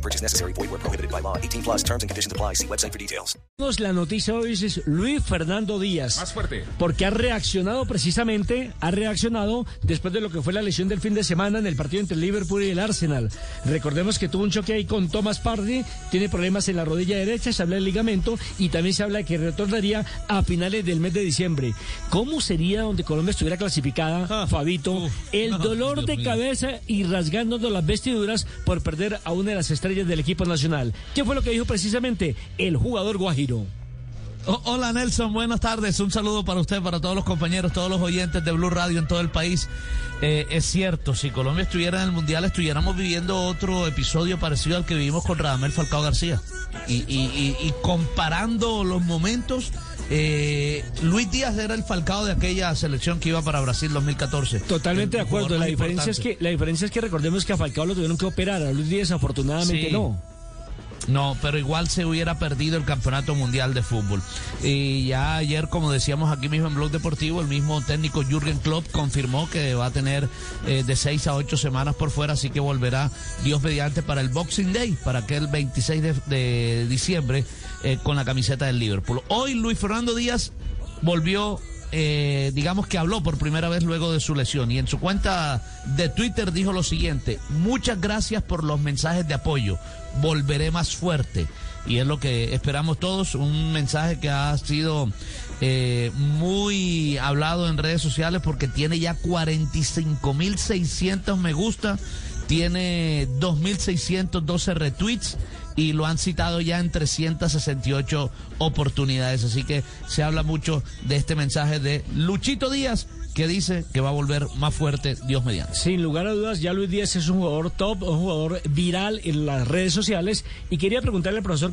No purchase necessary. Void where prohibited by law. 18 plus terms and conditions apply. See website for details. La noticia hoy es Luis Fernando Díaz. Más fuerte. Porque ha reaccionado precisamente, ha reaccionado después de lo que fue la lesión del fin de semana en el partido entre el Liverpool y el Arsenal. Recordemos que tuvo un choque ahí con Thomas Party, tiene problemas en la rodilla derecha, se habla del ligamento y también se habla de que retornaría a finales del mes de diciembre. ¿Cómo sería donde Colombia estuviera clasificada, Ah, Fabito? el dolor de cabeza y rasgándonos las vestiduras por perder a una de las estrellas del equipo nacional. ¿Qué fue lo que dijo precisamente el jugador Guajiro? Hola Nelson, buenas tardes. Un saludo para usted, para todos los compañeros, todos los oyentes de Blue Radio en todo el país. Eh, es cierto, si Colombia estuviera en el Mundial, estuviéramos viviendo otro episodio parecido al que vivimos con Radamel Falcao García. Y comparando los momentos, eh, Luis Díaz era el Falcao de aquella selección que iba para Brasil 2014. Totalmente El de acuerdo. La diferencia, es que, la diferencia es que recordemos que a Falcao lo tuvieron que operar. A Luis Díaz, afortunadamente, Sí. no. No, pero igual se hubiera perdido el campeonato mundial de fútbol. Y ya ayer, como decíamos aquí mismo en Blog Deportivo, el mismo técnico Jürgen Klopp confirmó que va a tener eh, de seis a ocho semanas por fuera, así que volverá Dios mediante para el Boxing Day, para aquel 26 de, diciembre eh, con la camiseta del Liverpool. Hoy Luis Fernando Díaz volvió eh, digamos que habló por primera vez luego de su lesión y en su cuenta de Twitter dijo lo siguiente, muchas gracias por los mensajes de apoyo, volveré más fuerte. Y es lo que esperamos todos, un mensaje que ha sido eh, muy hablado en redes sociales porque tiene ya 45.600 me gusta, tiene 2.612 retweets y lo han citado ya en 368 oportunidades. Así que se habla mucho de este mensaje de Luchito Díaz que dice que va a volver más fuerte Dios mediante. Sin lugar a dudas, ya Luis Díaz es un jugador top, un jugador viral en las redes sociales. Y quería preguntarle al profesor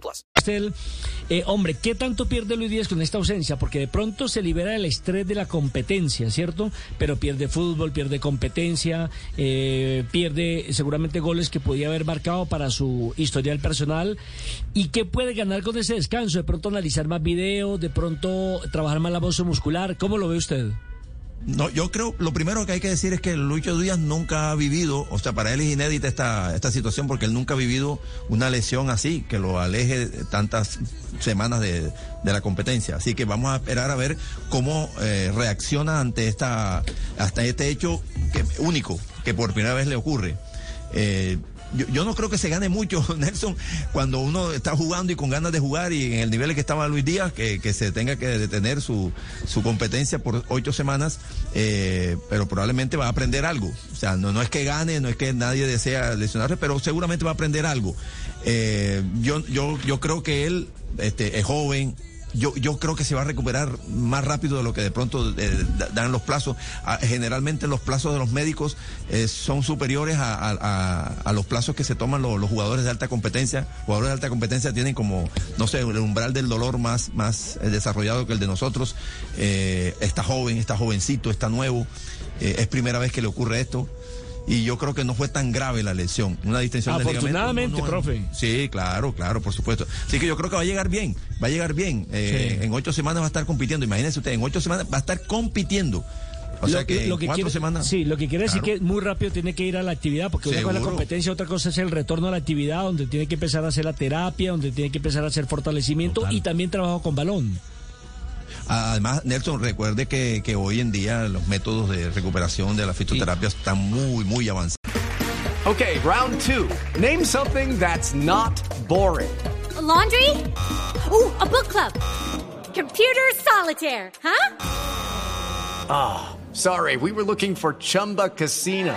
plus. Castel, eh, hombre, ¿qué tanto pierde Luis Díaz con esta ausencia? Porque de pronto se libera el estrés de la competencia, ¿cierto? Pero pierde fútbol, pierde competencia, eh, pierde seguramente goles que podía haber marcado para su historial personal. ¿Y qué puede ganar con ese descanso? De pronto analizar más videos, de pronto trabajar más la voz muscular. ¿Cómo lo ve usted? No, yo creo, lo primero que hay que decir es que Lucho Díaz nunca ha vivido, o sea, para él es inédita esta, esta situación porque él nunca ha vivido una lesión así, que lo aleje tantas semanas de, de la competencia. Así que vamos a esperar a ver cómo eh, reacciona ante esta, hasta este hecho único que por primera vez le ocurre. Eh, yo, yo no creo que se gane mucho, Nelson, cuando uno está jugando y con ganas de jugar y en el nivel en que estaba Luis Díaz, que, que se tenga que detener su, su competencia por ocho semanas, eh, pero probablemente va a aprender algo. O sea, no, no es que gane, no es que nadie desea lesionarse, pero seguramente va a aprender algo. Eh, yo, yo, yo creo que él este, es joven, yo, yo creo que se va a recuperar más rápido de lo que de pronto eh, da- dan los plazos. Ah, generalmente los plazos de los médicos eh, son superiores a, a- los plazos que se toman los, jugadores de alta competencia. Jugadores de alta competencia tienen como, no sé, el umbral del dolor más, más eh, desarrollado que el de nosotros. Está joven, está jovencito, está nuevo. Es primera vez que le ocurre esto. Y yo creo que no fue tan grave la lesión. Una distensión Afortunadamente, no, no, profe. Sí, claro, claro, por supuesto. Así que yo creo que va a llegar bien, va a llegar bien. Eh, Sí. En ocho semanas va a estar compitiendo. Imagínense usted, en ocho semanas va a estar compitiendo. O sea lo que, en cuatro quiere, semanas. Sí, lo que quiere decir que muy rápido tiene que ir a la actividad, porque una cosa es la Seguro. competencia, otra cosa es el retorno a la actividad, donde tiene que empezar a hacer la terapia, donde tiene que empezar a hacer fortalecimiento y también trabajo con balón. Además, Nelson, recuerde que, que hoy en día los métodos de recuperación de la fisioterapia están muy, muy avanzados. Okay, round two. Name something that's not boring. A laundry? Ooh, a Club. Computer solitaire, huh? Ah, oh, sorry, we were looking for Chumba Casino.